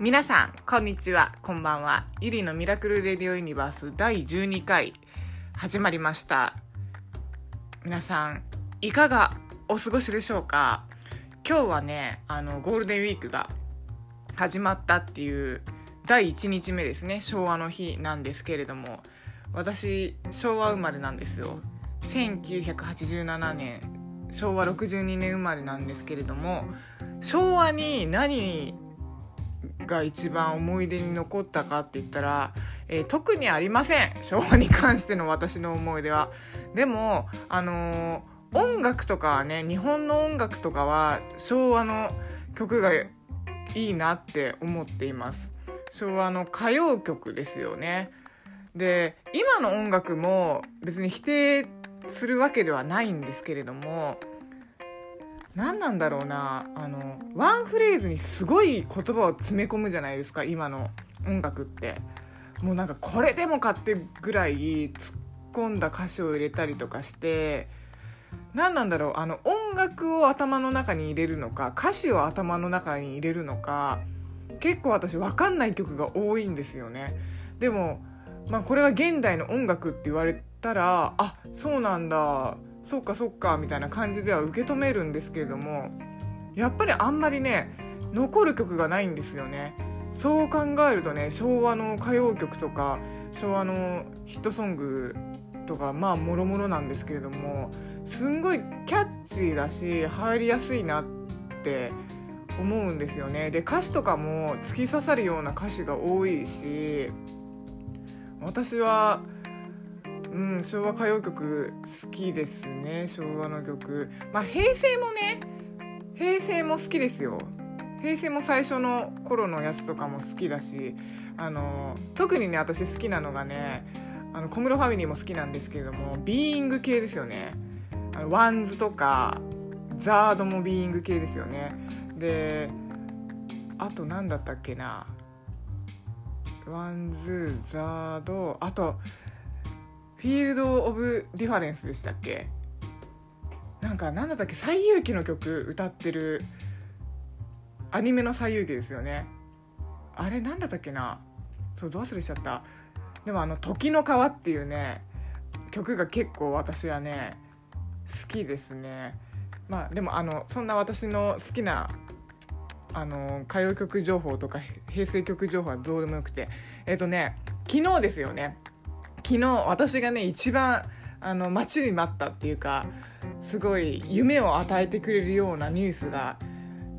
皆さんこんにちは。こんばんは。ゆりのミラクルレディオユニバース第12回始まりました。皆さんいかがお過ごしでしょうか？今日はねあのゴールデンウィークが始まったっていう第1日目ですね。昭和の日なんですけれども。私昭和生まれなんですよ。1987年。昭和62年生まれなんですけれども。昭和に何が一番思い出に残ったかって言ったら、えー、特にありません。昭和に関しての私の思い出は。でもあのー、音楽とかはね日本の音楽とかは昭和の曲がいいなって思っています。昭和の歌謡曲ですよね。で今の音楽も別に否定するわけではないんですけれども何なんだろうな。あのワンフレーズにすごい言葉を詰め込むじゃないですか今の音楽って。もうなんかこれでもかってぐらい突っ込んだ歌詞を入れたりとかして。何なんだろうあの音楽を頭の中に入れるのか歌詞を頭の中に入れるのか結構私分かんない曲が多いんですよね。でも、まあ、これが現代の音楽って言われたらあそうなんだ。そっかそっかみたいな感じでは受け止めるんですけれどもやっぱりあんまりね残る曲がないんですよね。そう考えるとね昭和の歌謡曲とか昭和のヒットソングとかまあもろもろなんですけれどもすんごいキャッチーだし入りやすいなって思うんですよね。で歌詞とかも突き刺さるような歌詞が多いし私はうん昭和歌謡曲好きですね昭和の曲。まあ平成もね平成も好きですよ。平成も最初の頃のやつとかも好きだしあの特にね私好きなのがねあの小室ファミリーも好きなんですけれどもビーイング系ですよね。あのワンズとかザードもビーイング系ですよね。であと何だったっけな。ワンズザードあとフィールド・オブ・ディファレンスでしたっけ？なんか何だったっけ「西遊記」の曲歌ってるアニメの「西遊記」ですよね。あれ何だったっけな？そうど忘れしちゃった。でもあの「時の川」っていうね曲が結構私はね好きですね。まあでもあのそんな私の好きなあの歌謡曲情報とか平成曲情報はどうでもよくて。えっ、ー、とね昨日ですよね。昨日私がね一番あの待ちに待ったっていうかすごい夢を与えてくれるようなニュースが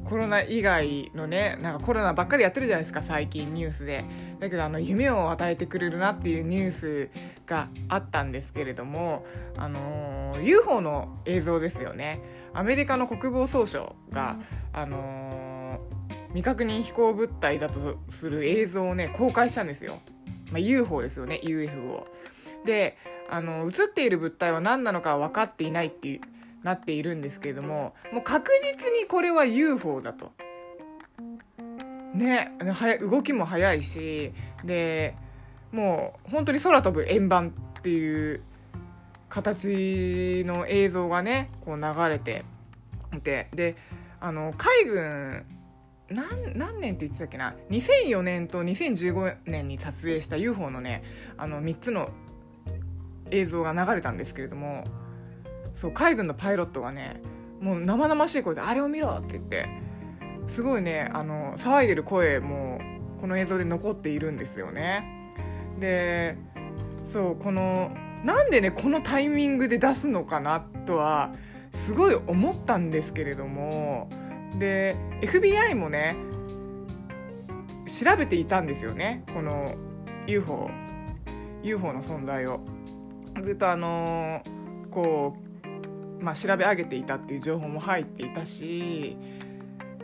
コロナ以外のねなんかコロナばっかりやってるじゃないですか最近ニュースで。だけどあの夢を与えてくれるなっていうニュースがあったんですけれどもあのー、UFO の映像ですよね。アメリカの国防総省があのー、未確認飛行物体だとする映像をね公開したんですよ。まあ、UFO ですよね UFO であの映っている物体は何なのか分かっていないってなっているんですけれどももう確実にこれは UFO だと。ね動きも速いしでもう本当に空飛ぶ円盤っていう形の映像がねこう流れていてであの海軍何何年って言ってたっけな？2004年と2015年に撮影した UFO のねあの3つの映像が流れたんですけれどもそう海軍のパイロットがねもう生々しい声で「あれを見ろ!」って言ってすごいねあの騒いでる声もこの映像で残っているんですよね。でそうこのなんでねこのタイミングで出すのかなとはすごい思ったんですけれどもで FBI もね調べていたんですよねこの UFO UFO の存在を。ずっとあのー、こう、まあ、調べ上げていたっていう情報も入っていたし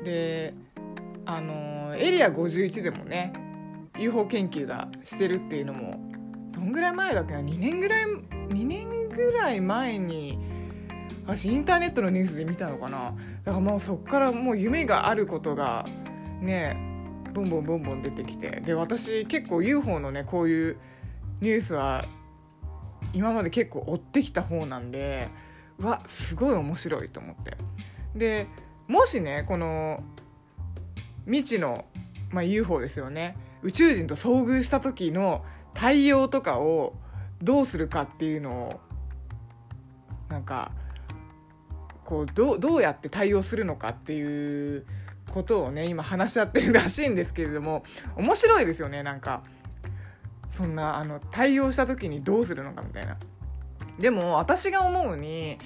であのー、エリア51でもね UFO 研究がしてるっていうのもどんぐらい前だっけな2年ぐらい2年ぐらい前に私インターネットのニュースで見たのかな。だからもうそっからもう夢があることがねボンボンボンボン出てきて。で私結構 UFO のねこういうニュースは今まで結構追ってきた方なんでわすごい面白いと思って。でもしねこの未知のまあ、UFO ですよね。宇宙人と遭遇した時の対応とかをどうするかっていうのをなんかこうどどうやって対応するのかっていうことをね今話し合ってるらしいんですけれども面白いですよねなんか。そんなあの対応した時にどうするのかみたいな。でも私が思うに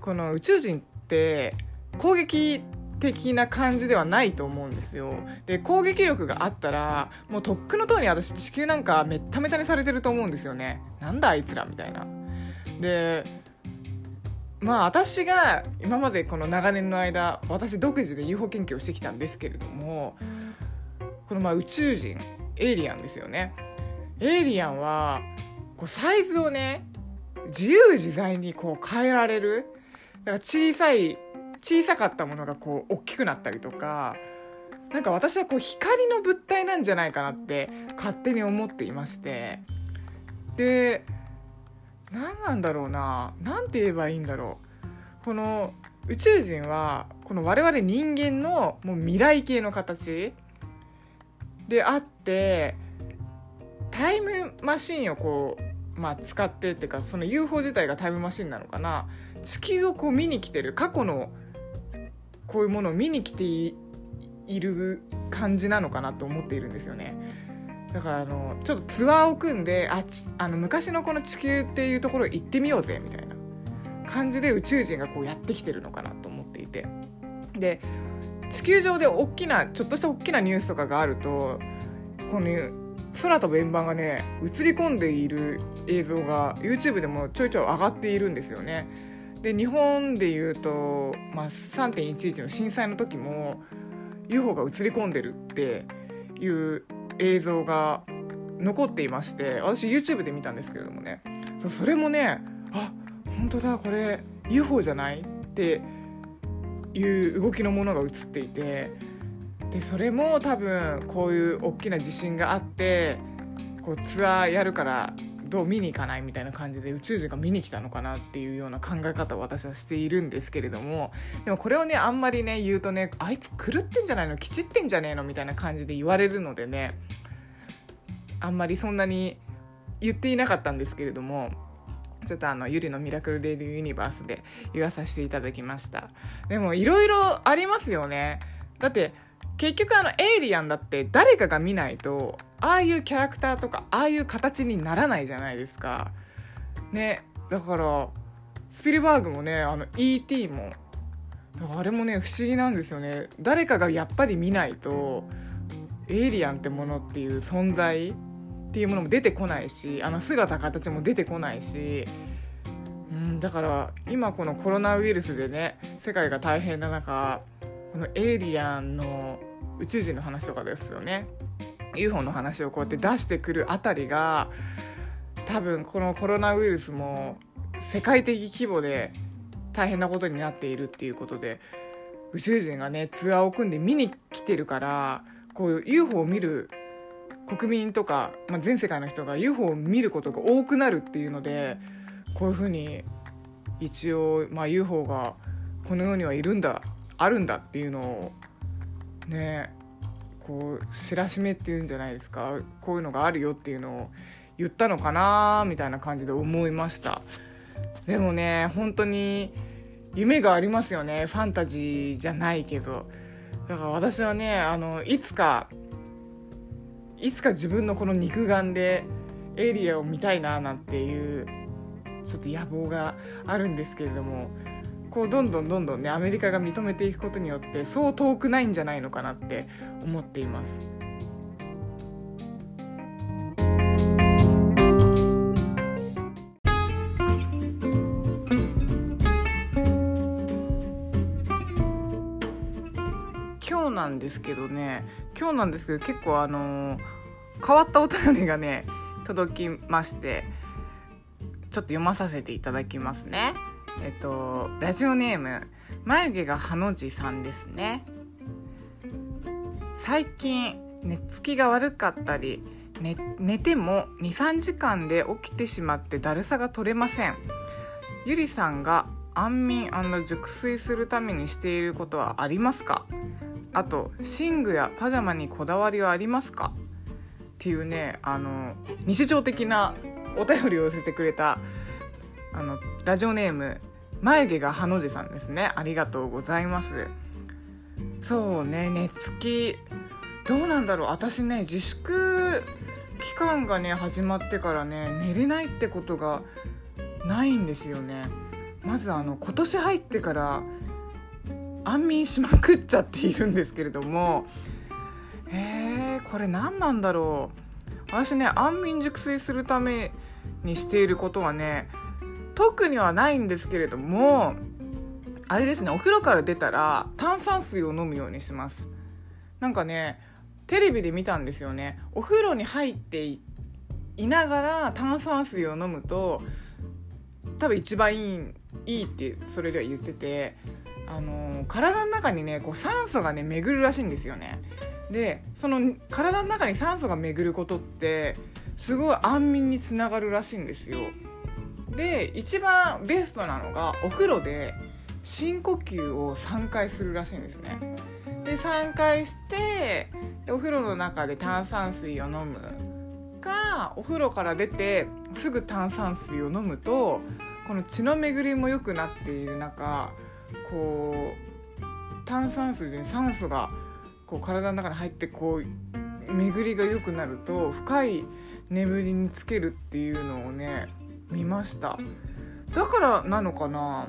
この宇宙人って攻撃的な感じではないと思うんですよ。で攻撃力があったらもうとっくのとおり私地球なんかめっためたにされてると思うんですよね。なんだあいつらみたいな。でまあ私が今までこの長年の間私独自で UFO 研究をしてきたんですけれどもこのまあ宇宙人エイリアンですよね。エイリアンはこうサイズをね自由自在にこう変えられるだから小さい小さかったものがこう大きくなったりとかなんか私はこう光の物体なんじゃないかなって勝手に思っていまして。で何なんだろうな。何て言えばいいんだろう。この宇宙人はこの我々人間のもう未来系の形。であってタイムマシンをこう、まあ、使ってっていうかその UFO 自体がタイムマシンなのかな。地球をこう見に来てる。過去のこういうものを見に来ている感じなのかなと思っているんですよね。だからあのちょっとツアーを組んでああの昔のこの地球っていうところ行ってみようぜみたいな感じで宇宙人がこうやってきてるのかなと思っていてで地球上で大きなちょっとした大きなニュースとかがあるとこの空飛ぶ円盤がね映り込んでいる映像が YouTube でもちょいちょい上がっているんですよね。で日本でいうと、まあ、3.11の震災の時も UFO が映り込んでるっていう映像が残っていまして私 YouTube で見たんですけれどもね。それもねあ本当だこれ UFO じゃないっていう動きのものが映っていてでそれも多分こういう大きな地震があってこうツアーやるからどう見に行かないみたいな感じで宇宙人が見に来たのかなっていうような考え方を私はしているんですけれどもでもこれをねあんまりね言うとねあいつ狂ってんじゃないの？きちってんじゃねえの？みたいな感じで言われるのでねあんまりそんなに言っていなかったんですけれどもちょっとあのゆりのミラクル・レディ・ユニバースで言わさせていただきました。でもいろいろありますよね。だって結局あのエイリアンだって誰かが見ないとああいうキャラクターとかああいう形にならないじゃないですかねだからスピルバーグもねあの E.T. もあれもね不思議なんですよね誰かがやっぱり見ないとエイリアンってものっていう存在っていうものも出てこないしあの姿形も出てこないし、うん、だから今このコロナウイルスでね世界が大変な中このエイリアンの宇宙人の話とかですよね。UFO の話をこうやって出してくるあたりが多分このコロナウイルスも世界的規模で大変なことになっているっていうことで宇宙人がねツアーを組んで見に来てるからこういう UFO を見る国民とか、まあ、全世界の人が UFO を見ることが多くなるっていうのでこういうふうに一応、まあ、UFO がこの世にはいるんだあるんだっていうのをねこう知らしめっていうんじゃないですか。こういうのがあるよっていうのを言ったのかなみたいな感じで思いました。でもね本当に夢がありますよね。ファンタジーじゃないけど。だから私はねあのいつかいつか自分のこの肉眼でエイリアを見たいななんていうちょっと野望があるんですけれども。こうどんどんどんどんねアメリカが認めていくことによってそう遠くないんじゃないのかなって思っています。今日なんですけどね今日なんですけど結構あの変わったお便りがね届きましてちょっと読まさせていただきますねえっとラジオネーム眉毛がハの字さんですね。最近寝つきが悪かったり寝寝ても23時間で起きてしまってだるさが取れません。ゆりさんが安眠熟睡するためにしていることはありますか？あと寝具やパジャマにこだわりはありますか？っていうねあの日常的なお便りを寄せてくれたあのラジオネーム眉毛がハの字さんですね。ありがとうございます。そうね寝つきどうなんだろう。私ね自粛期間がね始まってからね寝れないってことがないんですよね。まずあの今年入ってから安眠しまくっちゃっているんですけれども。えー、これ何なんだろう。私ね安眠熟睡するためにしていることはね特にはないんですけれどもあれですねお風呂から出たら炭酸水を飲むようにします。なんかねテレビで見たんですよね。お風呂に入っていながら炭酸水を飲むと多分一番いいいいってそれでは言っててあの体の中にねこう酸素がね巡るらしいんですよね。でその体の中に酸素が巡ることってすごい安眠につながるらしいんですよ。で一番ベストなのがお風呂で深呼吸を3回するらしいんですね。で3回してお風呂の中で炭酸水を飲むかお風呂から出てすぐ炭酸水を飲むとこの血の巡りも良くなっている中こう炭酸水で酸素がこう体の中に入ってこう巡りが良くなると深い眠りにつけるっていうのをね見ました。だからなのかな？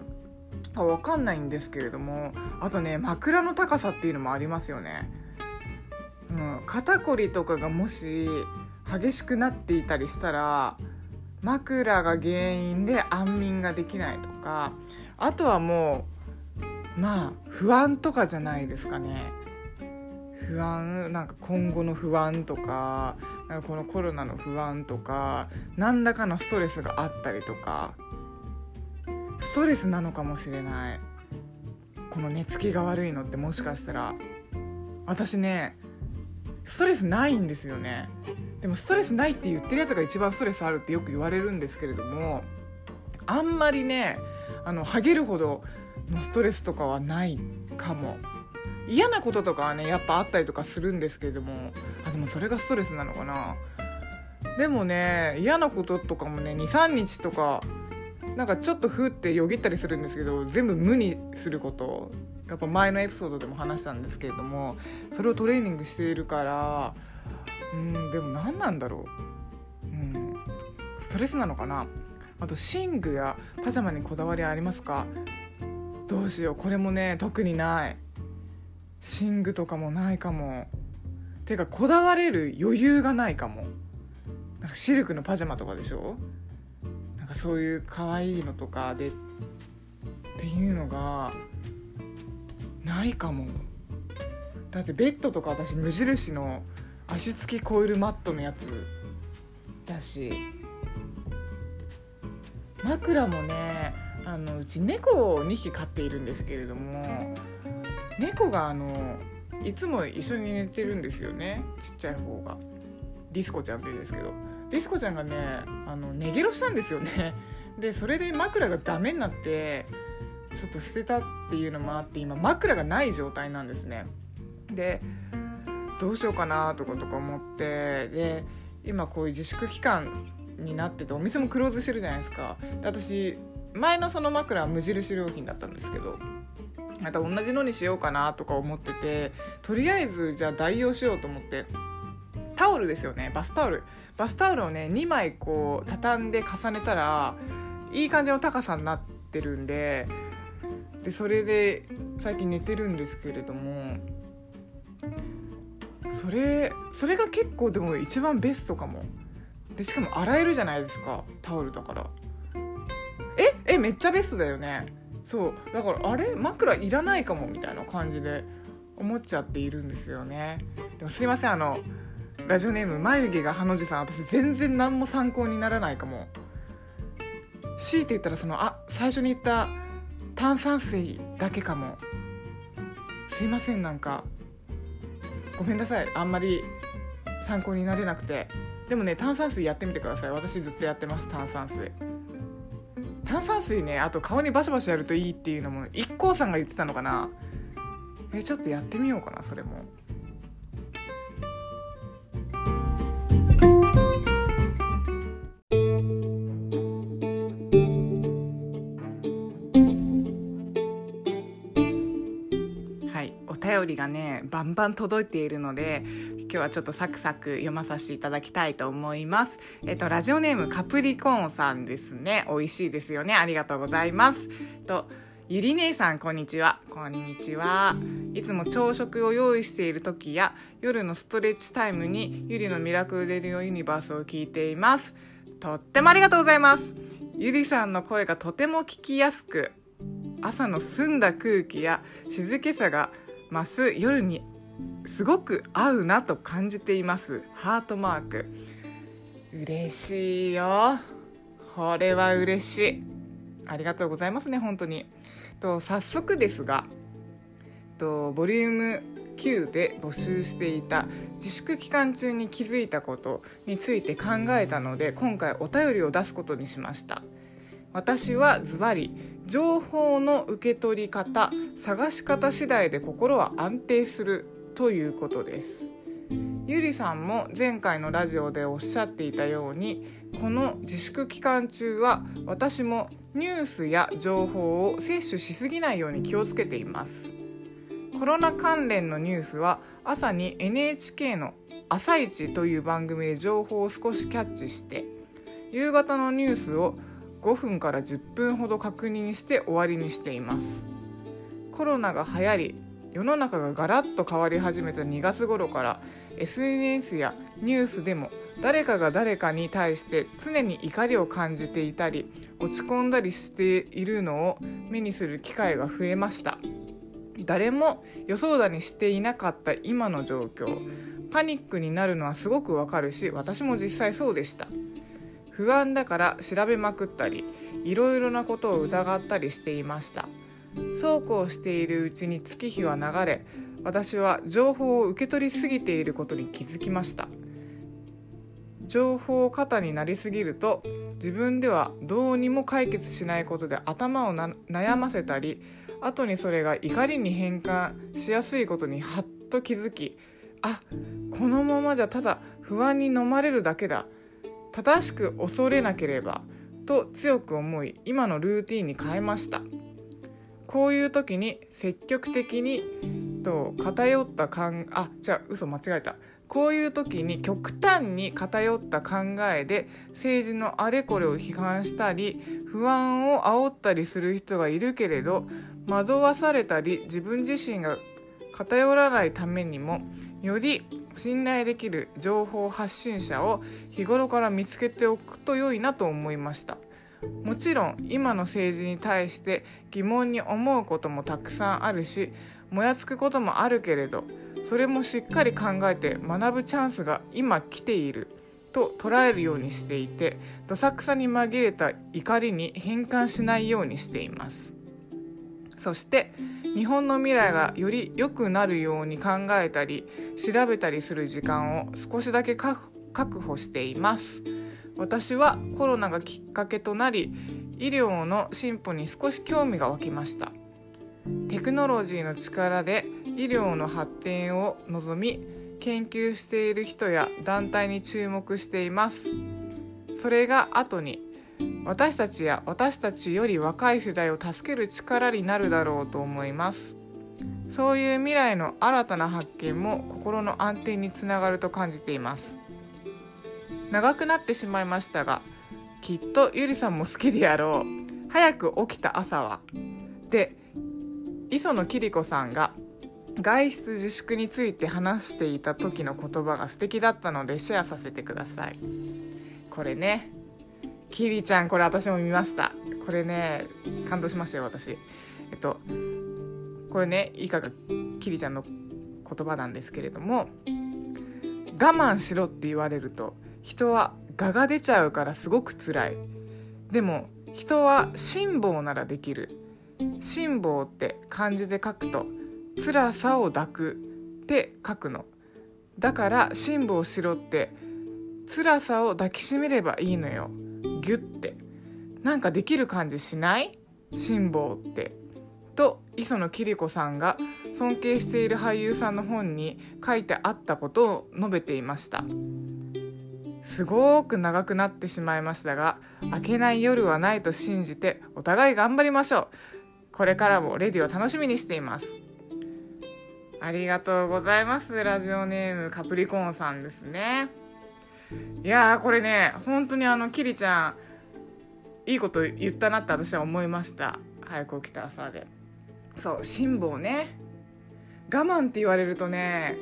か分かんないんですけれども。あとね枕の高さっていうのもありますよね、うん、肩こりとかがもし激しくなっていたりしたら枕が原因で安眠ができないとか。あとはもうまあ不安とかじゃないですかね。不安なんか今後の不安とかなんかこのコロナの不安とか何らかのストレスがあったりとかストレスなのかもしれない。この寝つきが悪いのってもしかしたら。私ねストレスないんですよね。でもストレスないって言ってるやつが一番ストレスあるってよく言われるんですけれどもあんまりねあのハゲるほどのストレスとかはないかも。嫌なこととかはねやっぱあったりとかするんですけれどもあでもそれがストレスなのかな。でもね嫌なこととかもね23日とかなんかちょっとふってよぎったりするんですけど全部無にすること。やっぱ前のエピソードでも話したんですけれどもそれをトレーニングしているからうんでも何なんだろう、うん、ストレスなのかな。あと寝具やパジャマにこだわりありますか？どうしよう。これもね特にない。寝具とかもないかも。てかこだわれる余裕がないかも。なんかシルクのパジャマとかでしょ？なんかそういう可愛いのとかでっていうのがないかも。だってベッドとか私無印の足つきコイルマットのやつだし。枕もねあのうち猫を2匹飼っているんですけれども。猫があのいつも一緒に寝てるんですよね。ちっちゃい方が。ディスコちゃんって言うんですけど。ディスコちゃんがねあの寝ゲロしたんですよね。でそれで枕がダメになってちょっと捨てたっていうのもあって今枕がない状態なんですね。でどうしようかなとかとか思ってで今こういう自粛期間になっててお店もクローズしてるじゃないですか。で私前のその枕は無印良品だったんですけど。また同じのにしようかなとか思っててとりあえずじゃあ代用しようと思ってタオルですよねバスタオル。バスタオルをね2枚こう畳んで重ねたらいい感じの高さになってるんででそれで最近寝てるんですけれどもそれそれが結構でも一番ベストかも。でしかも洗えるじゃないですかタオルだから。え？えめっちゃベストだよね。そうだからあれ？枕いらないかもみたいな感じで思っちゃっているんですよね。でもすいませんあのラジオネーム眉毛がハの字さん私全然何も参考にならないかも。強いて言ったらそのあ最初に言った炭酸水だけかも。すいませんなんかごめんなさい。あんまり参考になれなくて。でもね炭酸水やってみてください。私ずっとやってます炭酸水。炭酸水ねあと顔にバシバシやるといいっていうのも IKKO さんが言ってたのかなえちょっとやってみようかなそれも。はいお便りがねバンバン届いているので今日はちょっとサクサク読まさせていただきたいと思います。えっとラジオネームカプリコーンさんですね。美味しいですよね。ありがとうございます。とゆり姉さんこんにちは。こんにちは。いつも朝食を用意している時や夜のストレッチタイムにゆりのミラクルデリオユニバースを聞いています。とってもありがとうございます。ゆりさんの声がとても聞きやすく朝の澄んだ空気や静けさが増す夜にすごく合うなと感じています。ハートマーク。嬉しいよ。これは嬉しい。ありがとうございますね本当に。と早速ですがとボリューム9で募集していた自粛期間中に気づいたことについて考えたので今回お便りを出すことにしました。私はズバリ情報の受け取り方探し方次第で心は安定する。ということです。ゆりさんも前回のラジオでおっしゃっていたようにこの自粛期間中は私もニュースや情報を摂取しすぎないように気をつけています。コロナ関連のニュースは朝に NHK の「朝一という番組で情報を少しキャッチして夕方のニュースを5分から10分ほど確認して終わりにしています。コロナが流行り世の中がガラッと変わり始めた2月頃から SNS やニュースでも誰かが誰かに対して常に怒りを感じていたり落ち込んだりしているのを目にする機会が増えました。誰も予想だにしていなかった今の状況。パニックになるのはすごくわかるし私も実際そうでした。不安だから調べまくったりいろいろなことを疑ったりしていました。そうこうしているうちに月日は流れ私は情報を受け取りすぎていることに気づきました。情報過多になりすぎると自分ではどうにも解決しないことで頭を悩ませたり後にそれが怒りに変換しやすいことにハッと気づきあこのままじゃただ不安に飲まれるだけだ。正しく恐れなければと強く思い今のルーティンに変えました。こういう時に積極的にと偏った考あじゃあ嘘間違えた。こういう時に極端に偏った考えで政治のあれこれを批判したり不安を煽ったりする人がいるけれど惑わされたり自分自身が偏らないためにもより信頼できる情報発信者を日頃から見つけておくと良いなと思いました。もちろん今の政治に対して疑問に思うこともたくさんあるしもやつくこともあるけれどそれもしっかり考えて学ぶチャンスが今来ていると捉えるようにしていてどさくさに紛れた怒りに変換しないようにしています。そして日本の未来がより良くなるように考えたり調べたりする時間を少しだけ確保しています。私はコロナがきっかけとなり医療の進歩に少し興味が湧きました。テクノロジーの力で医療の発展を望み研究している人や団体に注目しています。それが後に私たちや私たちより若い世代を助ける力になるだろうと思います。そういう未来の新たな発見も心の安定につながると感じています。長くなってしまいましたがきっとゆりさんも好きであろう。早く起きた朝は。で磯野桐子さんが外出自粛について話していた時の言葉が素敵だったのでシェアさせてください。これねキリちゃんこれ私も見ました。これね感動しましたよ私。えっとこれねいかがキリちゃんの言葉なんですけれども我慢しろって言われると人は我が出ちゃうからすごく辛い。でも人は辛抱ならできる。辛抱って漢字で書くと辛さを抱くって書くの。だから辛抱しろって辛さを抱きしめればいいのよ。ギュッて。なんかできる感じしない？辛抱って。と磯野桐子さんが尊敬している俳優さんの本に書いてあったことを述べていました。すごく長くなってしまいましたが明けない夜はないと信じてお互い頑張りましょう。これからもレディを楽しみにしています。ありがとうございますラジオネームカプリコーンさんですね。いやーこれね本当にあのキリちゃんいいこと言ったなって私は思いました。早く起きた朝で。そう辛抱ね。我慢って言われるとね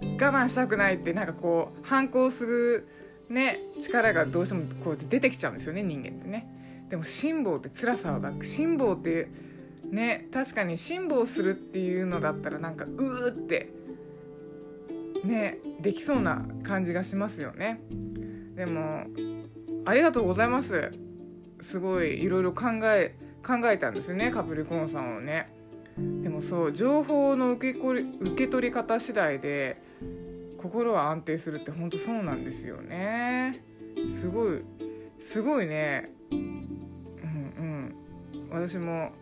我慢したくないってなんかこう反抗するね力がどうしてもこう出てきちゃうんですよね人間ってね。でも辛抱って辛さを抱く辛抱ってね確かに辛抱するっていうのだったらなんかうーってねできそうな感じがしますよね。でもありがとうございます。すごいいろいろ考え考えたんですよねカプリコーンさんをね。でもそう情報の受け受け取り方次第で心は安定するって本当そうなんですよね。すごいすごいね。うんうん。私も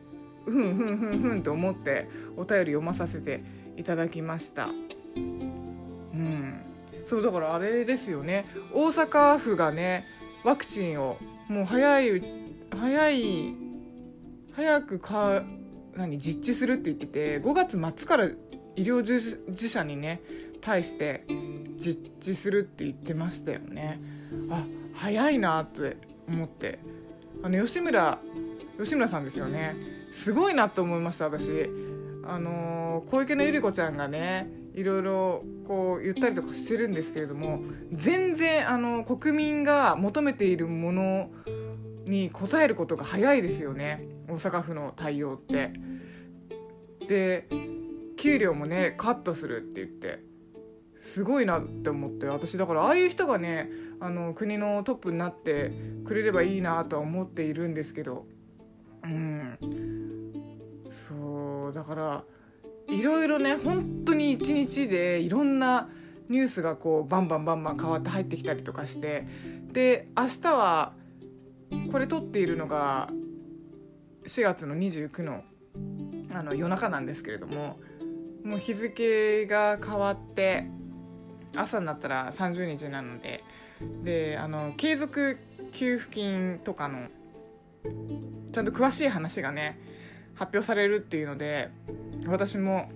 ふんふんふんふんと思ってお便り読まさせていただきました。うん。そうだからあれですよね。大阪府がねワクチンをもう早いうち早い早くか何実地するって言ってて5月末から医療従事者にね対して実地するって言ってましたよね。あ早いなって思って。あの吉村吉村さんですよね。すごいなと思いました私。あのー、小池の百合子ちゃんがねいろいろこう言ったりとかしてるんですけれども全然あの国民が求めているものに応えることが早いですよね。大阪府の対応って。で給料もねカットするって言って。すごいなって思って私だからああいう人がねあの国のトップになってくれればいいなとは思っているんですけどうん。そうだからいろいろね本当に一日でいろんなニュースがこうバンバンバンバン変わって入ってきたりとかしてで明日はこれ撮っているのが4月の29のあの夜中なんですけれどももう日付が変わって朝になったら30日なのでであの継続給付金とかのちゃんと詳しい話がね発表されるっていうので私も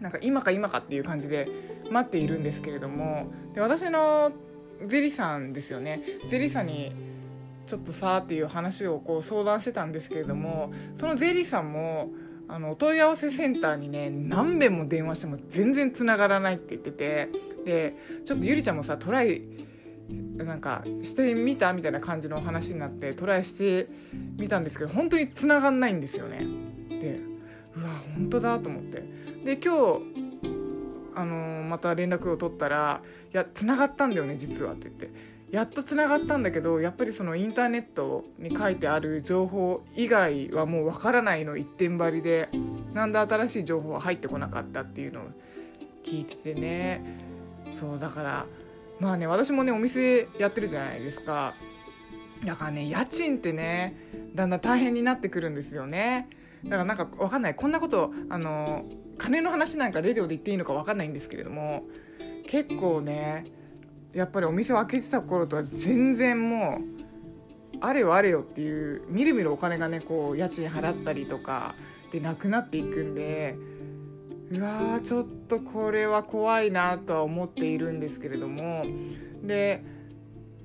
なんか今か今かっていう感じで待っているんですけれどもで私のゼリさんですよね。ゼリさんにちょっとさっていう話をこう相談してたんですけれどもそのゼリさんもあのお問い合わせセンターにね何遍も電話しても全然つながらないって言っててでちょっとゆりちゃんもさトライなんかしてみたみたいな感じのお話になってトライしてみたんですけど本当につながんないんですよね。でうわ本当だと思って。で今日あの、また連絡を取ったら「いやつながったんだよね実は」って言って。やっとつながったんだけどやっぱりそのインターネットに書いてある情報以外はもうわからないの一点張りで。なんで新しい情報は入ってこなかったっていうのを聞いててね。そうだからまあね私もねお店やってるじゃないですか。だからね家賃ってねだんだん大変になってくるんですよね。だからなんかわかんない。こんなことあの金の話なんかレディオで言っていいのかわかんないんですけれども結構ねやっぱりお店を開けてた頃とは全然もうあれよあれよっていうみるみるお金がねこう家賃払ったりとかでなくなっていくんでうわーちょっとこれは怖いなとは思っているんですけれどもで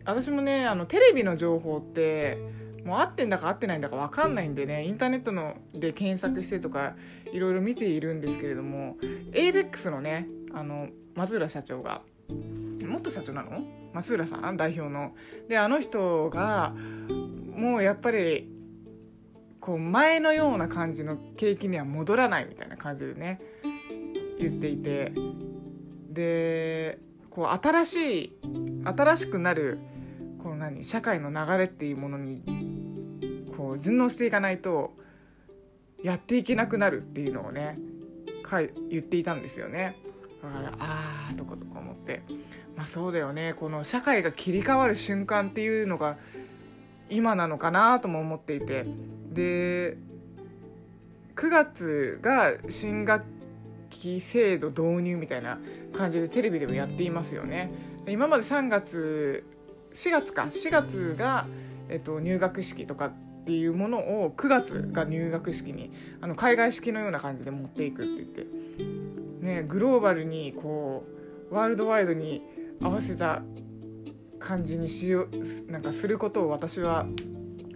私もねあのテレビの情報ってもう合ってんだか合ってないんだか分かんないんでねインターネットので検索してとかいろいろ見ているんですけれども ABEX のねあの松浦社長が元社長なの？松浦さん代表の。であの人がもうやっぱりこう前のような感じの景気には戻らないみたいな感じでね言っていてでこう新しい新しくなるこの何社会の流れっていうものにこう順応していかないとやっていけなくなるっていうのをね言っていたんですよね。だからああとことか思って。まあそうだよね。この社会が切り替わる瞬間っていうのが今なのかなとも思っていて。で9月が新学期制度導入みたいな感じでテレビでもやっていますよね。今まで3月4月か。4月が、えっと、入学式とかっていうものを9月が入学式にあの海外式のような感じで持っていくって言って、ね、グローバルにこうワールドワイドに合わせた感じにしようなんかすることを私は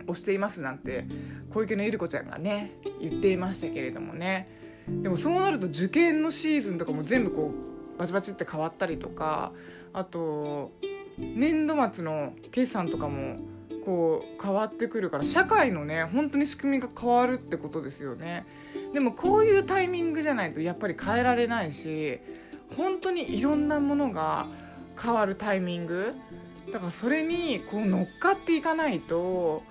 推していますなんて小池のゆり子ちゃんがね言っていましたけれどもね。でもそうなると受験のシーズンとかも全部こうバチバチって変わったりとかあと年度末の決算とかもこう変わってくるから社会のね本当に仕組みが変わるってことですよね。でもこういうタイミングじゃないとやっぱり変えられないし本当にいろんなものが変わるタイミング。だからそれにこう乗っかっていかないと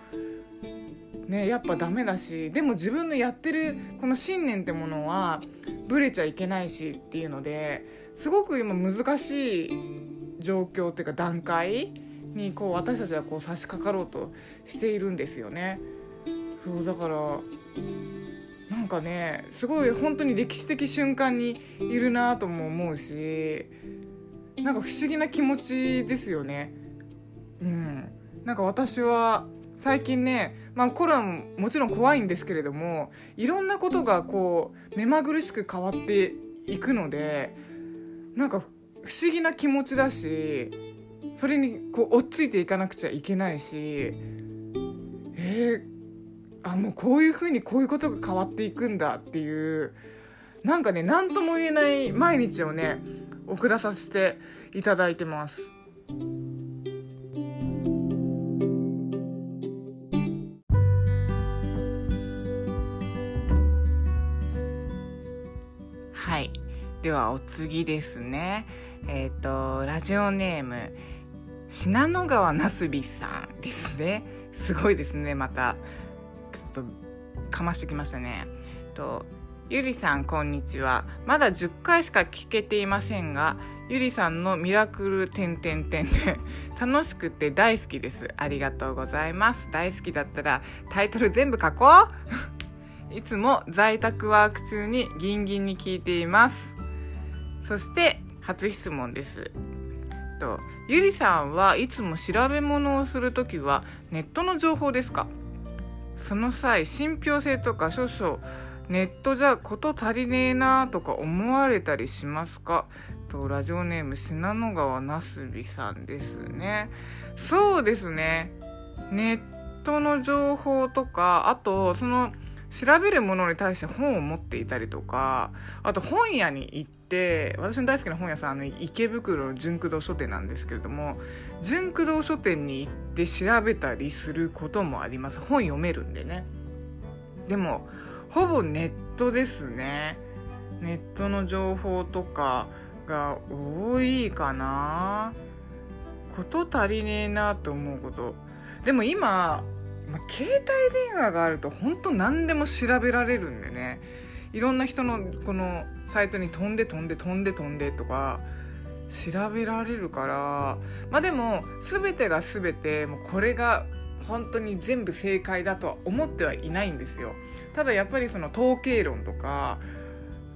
ねやっぱダメだしでも自分のやってるこの信念ってものはブレちゃいけないしっていうのですごく今難しい状況っていうか段階にこう私たちはこう差し掛かろうとしているんですよね。そうだからなんかねすごい本当に歴史的瞬間にいるなとも思うしなんか不思議な気持ちですよね。うん、なんか私は最近ね、まあ、コロナももちろん怖いんですけれどもいろんなことがこう目まぐるしく変わっていくのでなんか不思議な気持ちだしそれにこう追っついていかなくちゃいけないしえー、あもうこういうふうにこういうことが変わっていくんだっていうなんかね何とも言えない毎日をね送らさせていただいてます。はい。ではお次ですね。えっ、ー、とラジオネーム信濃川なすびさんですね。すごいですね。またちょっとかましてきましたね。とゆりさんこんにちは。まだ10回しか聞けていませんがゆりさんのミラクル点点点で楽しくて大好きです。ありがとうございます。大好きだったらタイトル全部書こう。いつも在宅ワーク中にギンギンに聞いています。そして初質問です。とゆりさんはいつも調べ物をするときはネットの情報ですか？その際信憑性とか少々ネットじゃ事足りねえなとか思われたりしますか？とラジオネーム信濃川なすびさんですね。そうですね。ネットの情報とかあとその調べるものに対して本を持っていたりとかあと本屋に行って私の大好きな本屋さんあの池袋の純駆動書店なんですけれども純駆動書店に行って調べたりすることもあります。本読めるんでね。でもほぼネットですね。ネットの情報とかが多いかな。こと足りねえなと思うこと。でも今まあ、携帯電話があると本当何でも調べられるんでね。いろんな人のこのサイトに飛んで飛んで飛んで飛んでとか調べられるから。まあでも全てが全てもうこれが本当に全部正解だとは思ってはいないんですよ。ただやっぱりその統計論とか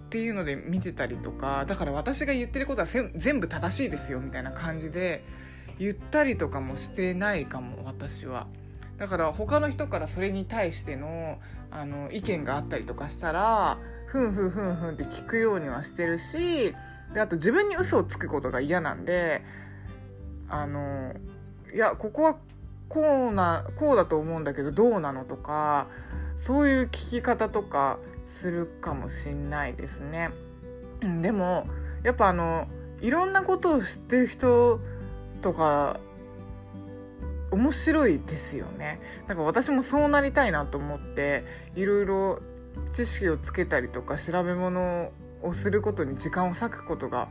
っていうので見てたりとかだから私が言ってることは全部正しいですよみたいな感じで言ったりとかもしてないかも私は。だから他の人からそれに対してのあの意見があったりとかしたらふんふんふんふんって聞くようにはしてるしであと自分に嘘をつくことが嫌なんであのいやここはこうなこうだと思うんだけどどうなのとかそういう聞き方とかするかもしんないですね。でもやっぱあのいろんなことを知ってる人とか面白いですよね。なんか私もそうなりたいなと思っていろいろ知識をつけたりとか調べ物をすることに時間を割くことが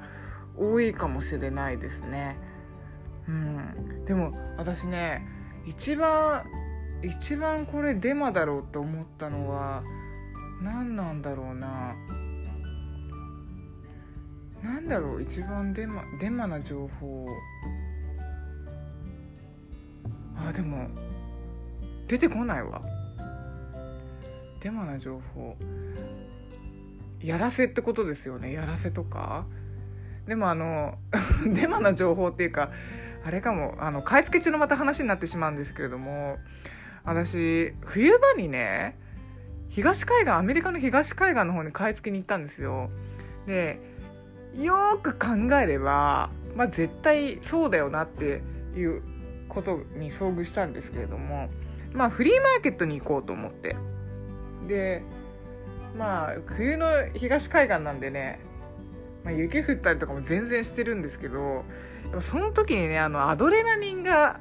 多いかもしれないですね。うん、でも私ね一番一番これデマだろうと思ったのは何なんだろうな。何だろう一番デマデマな情報。あでも出てこないわ。デマな情報。やらせってことですよね。やらせとか。でもあの デマな情報っていうかあれかも。あの買い付け中のまた話になってしまうんですけれども私冬場にね東海岸アメリカの東海岸の方に買い付けに行ったんですよ。でよく考えればまあ絶対そうだよなっていうことに遭遇したんですけれどもまあフリーマーケットに行こうと思って。でまあ冬の東海岸なんでね、まあ、雪降ったりとかも全然してるんですけどその時にねあのアドレナリンが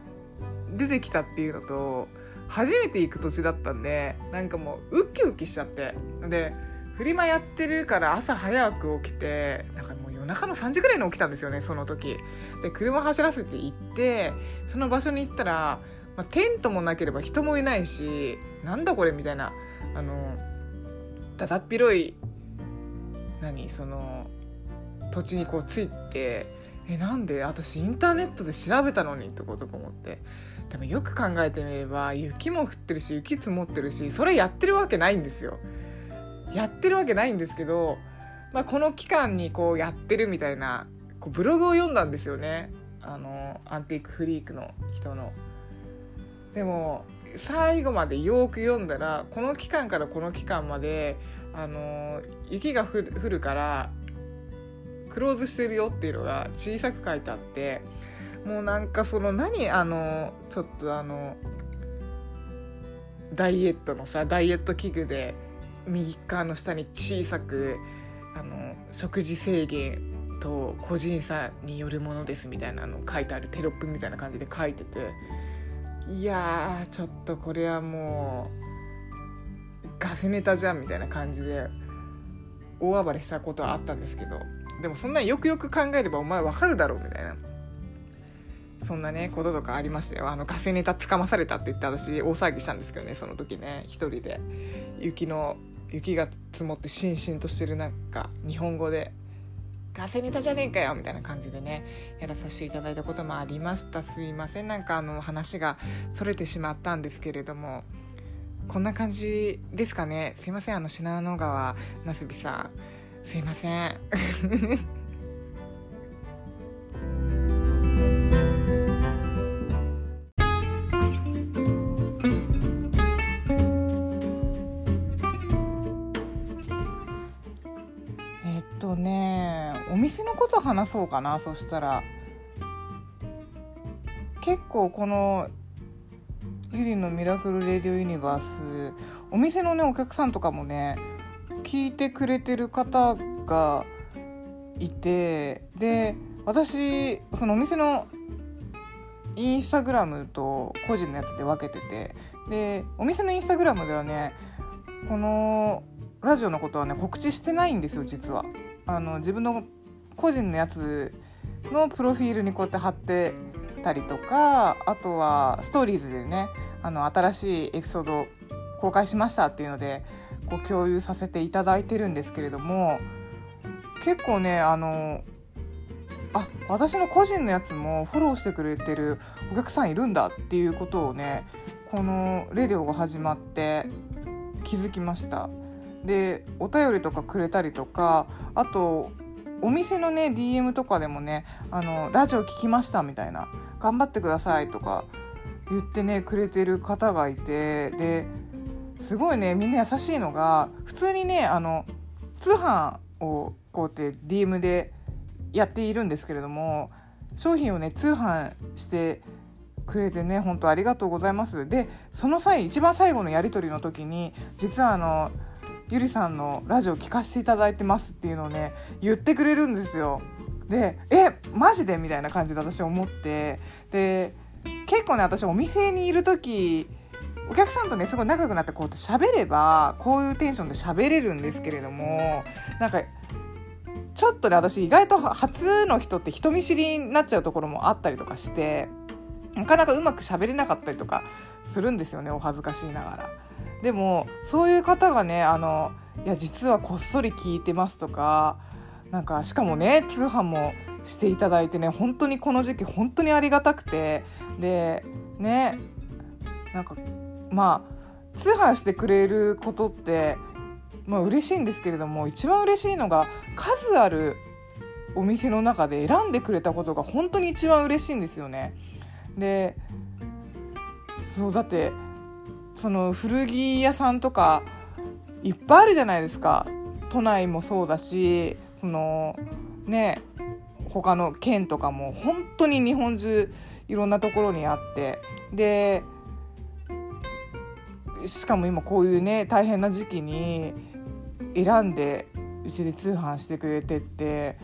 出てきたっていうのと初めて行く土地だったんでなんかもうウキウキしちゃって。でフリマやってるから朝早く起きてなんかもう夜中の3時ぐらいに起きたんですよねその時。で車走らせて行ってその場所に行ったら、まあ、テントもなければ人もいないしなんだこれみたいなあのだだっ広い何その土地にこうついてえなんで私インターネットで調べたのにってことか思って。でもよく考えてみれば雪も降ってるし雪積もってるしそれやってるわけないんですよ。やってるわけないんですけど、まあ、この期間にこうやってるみたいなこうブログを読んだんですよね。あのアンティークフリークの人の。でも最後までよく読んだらこの期間からこの期間まであの雪が降るからクローズしてるよっていうのが小さく書いてあってもうなんかその何あのちょっとあのダイエットのさダイエット器具で右側の下に小さくあの食事制限と個人差によるものですみたいなの書いてあるテロップみたいな感じで書いてていやちょっとこれはもうガセネタじゃんみたいな感じで大暴れしたことはあったんですけどでもそんなよくよく考えればお前わかるだろうみたいな。そんなねこととかありましたよ。あのガセネタつかまされたって言って私大騒ぎしたんですけどねその時ね一人で。雪の雪が積もってしんしんとしてるなんか日本語で。ガセネタじゃねえかよみたいな感じでねやらさせていただいたこともありました。すいません。なんかあの話がそれてしまったんですけれどもこんな感じですかね。すいません。あの信濃川なすびさん。すいません。こと話そうかなそしたら。結構このゆりのミラクル・レディオ・ユニバースお店のねお客さんとかもね聞いてくれてる方がいてで私そのお店のインスタグラムと個人のやつで分けててでお店のインスタグラムではねこのラジオのことはね告知してないんですよ実は。あの自分の個人のやつのプロフィールにこうやって貼ってたりとかあとはストーリーズでねあの新しいエピソード公開しましたっていうのでこう共有させていただいてるんですけれども結構ねあのあ私の個人のやつもフォローしてくれてるお客さんいるんだっていうことをねこのレディオが始まって気づきました。でお便りとかくれたりとかあとお店のね DM とかでもねあのラジオ聞きましたみたいな頑張ってくださいとか言ってねくれてる方がいてですごいねみんな優しいのが普通にねあの通販をこうやって DM でやっているんですけれども商品をね通販してくれてね本当ありがとうございます。でその際一番最後のやり取りの時に実はあのゆりさんのラジオ聞かせていただいてますっていうのをね言ってくれるんですよ。でえマジで？みたいな感じで私思って。で結構ね私お店にいる時お客さんとねすごい仲良くなってこうやって喋ればこういうテンションで喋れるんですけれどもなんかちょっとね私意外と初の人って人見知りになっちゃうところもあったりとかしてなかなかうまく喋れなかったりとかするんですよねお恥ずかしいながら。でもそういう方がねあのいや実はこっそり聞いてますとかなんかしかもね通販もしていただいてね本当にこの時期本当にありがたくてでねなんかまあ通販してくれることってまあ嬉しいんですけれども一番嬉しいのが数あるお店の中で選んでくれたことが本当に一番嬉しいんですよね。でそうだってその古着屋さんとかいっぱいあるじゃないですか。都内もそうだしそのね他の県とかも本当に日本中いろんなところにあって。でしかも今こういうね大変な時期に選んでうちで通販してくれてって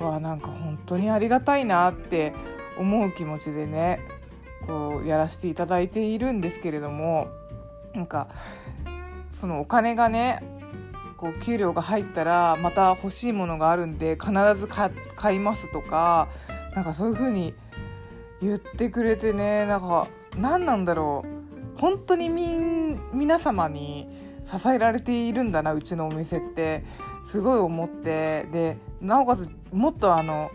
わなんか本当にありがたいなって思う気持ちでねこうやらせていただいているんですけれども。なんかそのお金がねこう給料が入ったらまた欲しいものがあるんで必ず買いますとかなんかそういう風に言ってくれてねなんか何なんだろう。本当にみ皆様に支えられているんだなうちのお店って。すごい思って。でなおかつもっとあの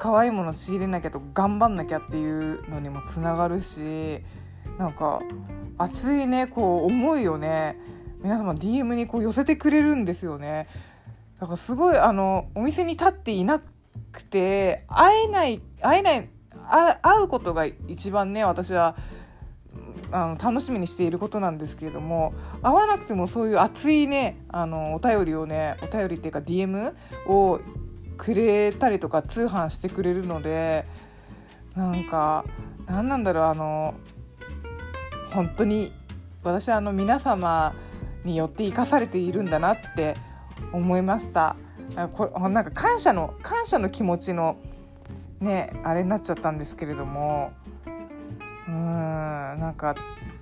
可愛いもの仕入れなきゃと頑張んなきゃっていうのにもつながるしなんか熱いねこう思いをね。皆様 DM にこう寄せてくれるんですよね。だからすごいあのお店に立っていなくて会えない会えない会うことが一番ね私はあの楽しみにしていることなんですけれども会わなくてもそういう熱いねあのお便りをねお便りっていうか DM をくれたりとか通販してくれるのでなんか何なんだろうあの本当に私はあの皆様によって生かされているんだなって思いました。これなんか感謝の感謝の気持ちのねあれになっちゃったんですけれども。うーんなんか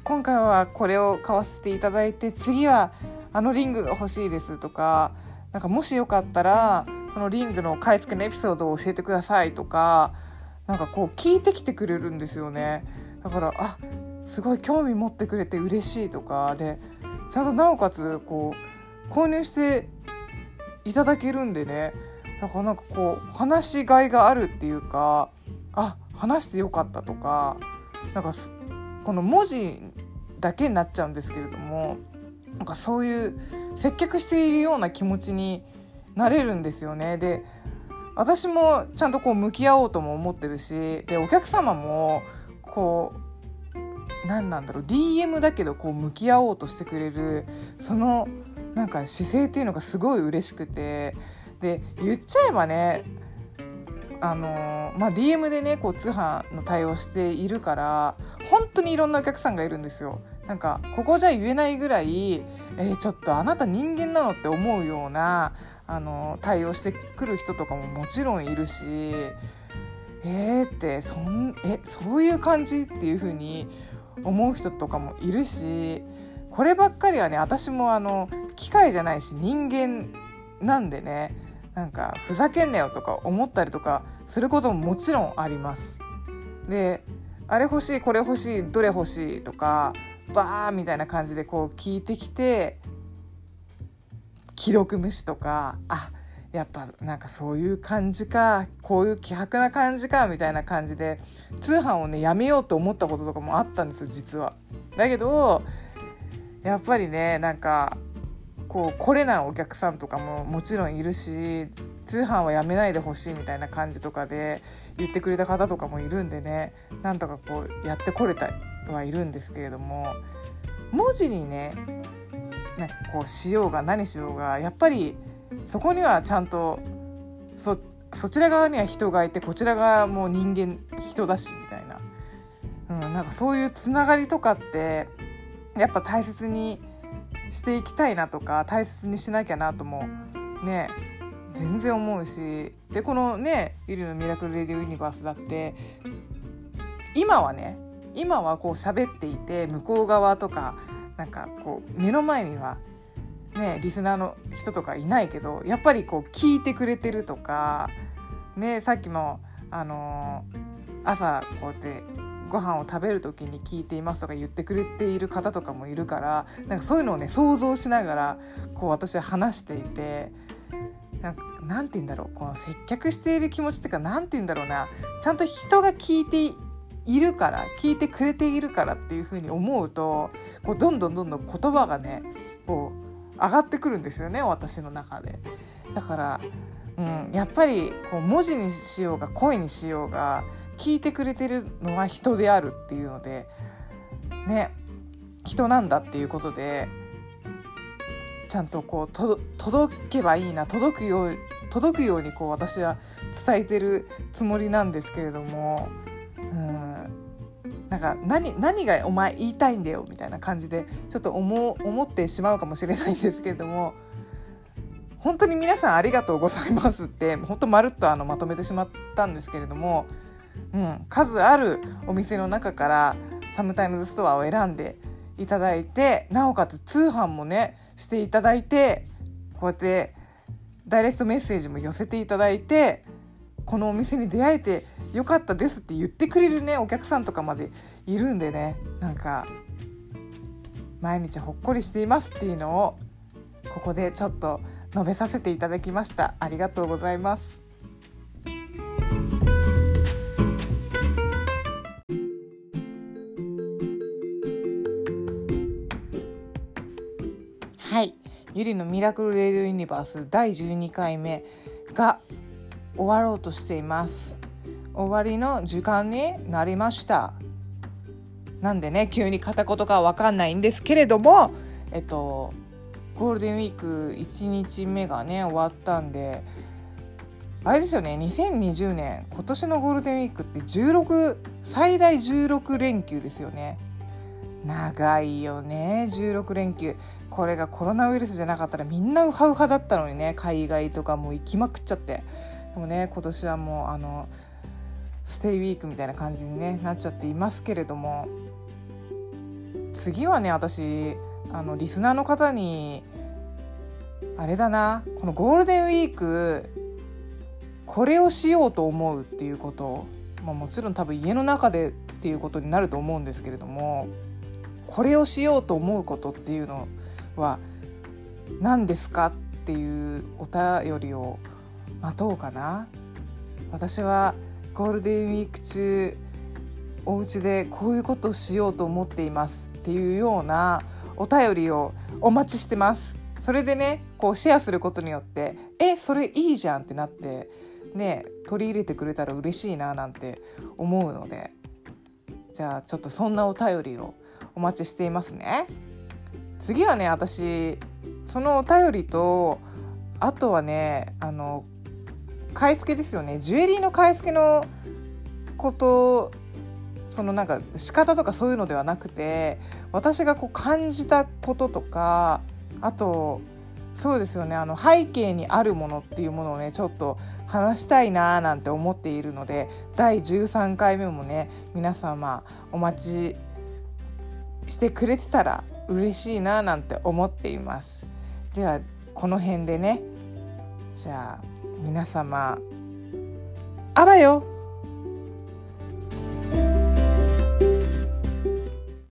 今回はこれを買わせていただいて次はあのリングが欲しいですとかなんかもしよかったらそのリングの買い付けのエピソードを教えてくださいとかなんかこう聞いてきてくれるんですよね。だからあすごい興味持ってくれて嬉しいとかでちゃんとなおかつこう購入していただけるんでねだからなんかこう話しがいがあるっていうかあ話してよかったとかなんかこの文字だけになっちゃうんですけれどもなんかそういう接客しているような気持ちになれるんですよね。で私もちゃんとこう向き合おうとも思ってるしでお客様もこう何なんだろう DM だけどこう向き合おうとしてくれるそのなんか姿勢っていうのがすごい嬉しくてで言っちゃえばねあのまあ、DM でねこう通販の対応しているから本当にいろんなお客さんがいるんですよ。なんかここじゃ言えないぐらい、えー、ちょっとあなた人間なのって思うようなあの対応してくる人とかももちろんいるしえー、ってそんえそういう感じっていう風に思う人とかもいるしこればっかりはね私もあの機械じゃないし人間なんでねなんかふざけんなよとか思ったりとかすることももちろんあります。であれ欲しいこれ欲しいどれ欲しいとかバーみたいな感じでこう聞いてきて既読無視とかあやっぱなんかそういう感じかこういう希薄な感じかみたいな感じで通販をねやめようと思ったこととかもあったんですよ実は。だけどやっぱりねなんかこう来れないお客さんとかももちろんいるし通販はやめないでほしいみたいな感じとかで言ってくれた方とかもいるんでねなんとかこうやってこれたはいるんですけれども文字にねなんかこうしようが何しようがやっぱりそこにはちゃんとそそちら側には人がいてこちら側も人間人だしみたいな、うん、なんかそういうつながりとかってやっぱ大切にしていきたいなとか大切にしなきゃなともね全然思うしでこのね「ゆりのミラクル・レディオ・ユニバース」だって今はね今はこう喋っていて向こう側とかなんかこう目の前にはねリスナーの人とかいないけどやっぱりこう聞いてくれてるとかねさっきもあのー、朝こうやってご飯を食べる時に聞いていますとか言ってくれている方とかもいるからなんかそういうのをね想像しながらこう私は話していてなんかなんて言うんだろうこの接客している気持ちっていうかなんて言うんだろうなちゃんと人が聞いているから聞いてくれているからっていうふうに思うとこうどんどんどんどん言葉がねこ上がってくるんですよね私の中で。だから、うん、やっぱりこう文字にしようが声にしようが聞いてくれてるのは人であるっていうのでね人なんだっていうことでちゃんとこうと届けばいいな届くよう届くようにこう私は伝えてるつもりなんですけれどもうんなんか何何がお前言いたいんだよみたいな感じでちょっと思思ってしまうかもしれないんですけれども本当に皆さんありがとうございますって本当まるっとあのまとめてしまったんですけれども、うん、数あるお店の中からサムタイムズストアを選んでいただいてなおかつ通販もねしていただいてこうやってダイレクトメッセージも寄せていただいてこのお店に出会えてよかったですって言ってくれるねお客さんとかまでいるんでね。なんか毎日ほっこりしていますっていうのをここでちょっと述べさせていただきました。ありがとうございます。はい。ゆりのミラクルレディオユニバース第12回目が終わろうとしています。終わりの時間になりました。なんでね急に片言かわかんないんですけれどもえっとゴールデンウィーク1日目がね終わったんであれですよね2020年今年のゴールデンウィークって16最大16連休ですよね。長いよね16連休。これがコロナウイルスじゃなかったらみんなウハウハだったのにね海外とかも行きまくっちゃって。でもね今年はもうあのステイウィークみたいな感じに、ね、なっちゃっていますけれども次はね私あのリスナーの方にあれだなこのゴールデンウィークこれをしようと思うっていうことまあ、もちろん多分家の中でっていうことになると思うんですけれどもこれをしようと思うことっていうのは何ですかっていうお便りを待とうかな私はゴールデンウィーク中お家でこういうことをしようと思っていますっていうようなお便りをお待ちしてますそれでねこうシェアすることによってえそれいいじゃんってなってね取り入れてくれたら嬉しいななんて思うのでじゃあちょっとそんなお便りをお待ちしていますね。次はね私そのお便りとあとはねあの買い付けですよね。ジュエリーの買い付けのことそのなんか仕方とかそういうのではなくて私がこう感じたこととかあとそうですよね。あの背景にあるものっていうものをねちょっと話したいなーなんて思っているので第13回目もね皆様お待ちしてくれてたら嬉しいななんて思っています。ではこの辺でね。じゃあ。皆様あばよ。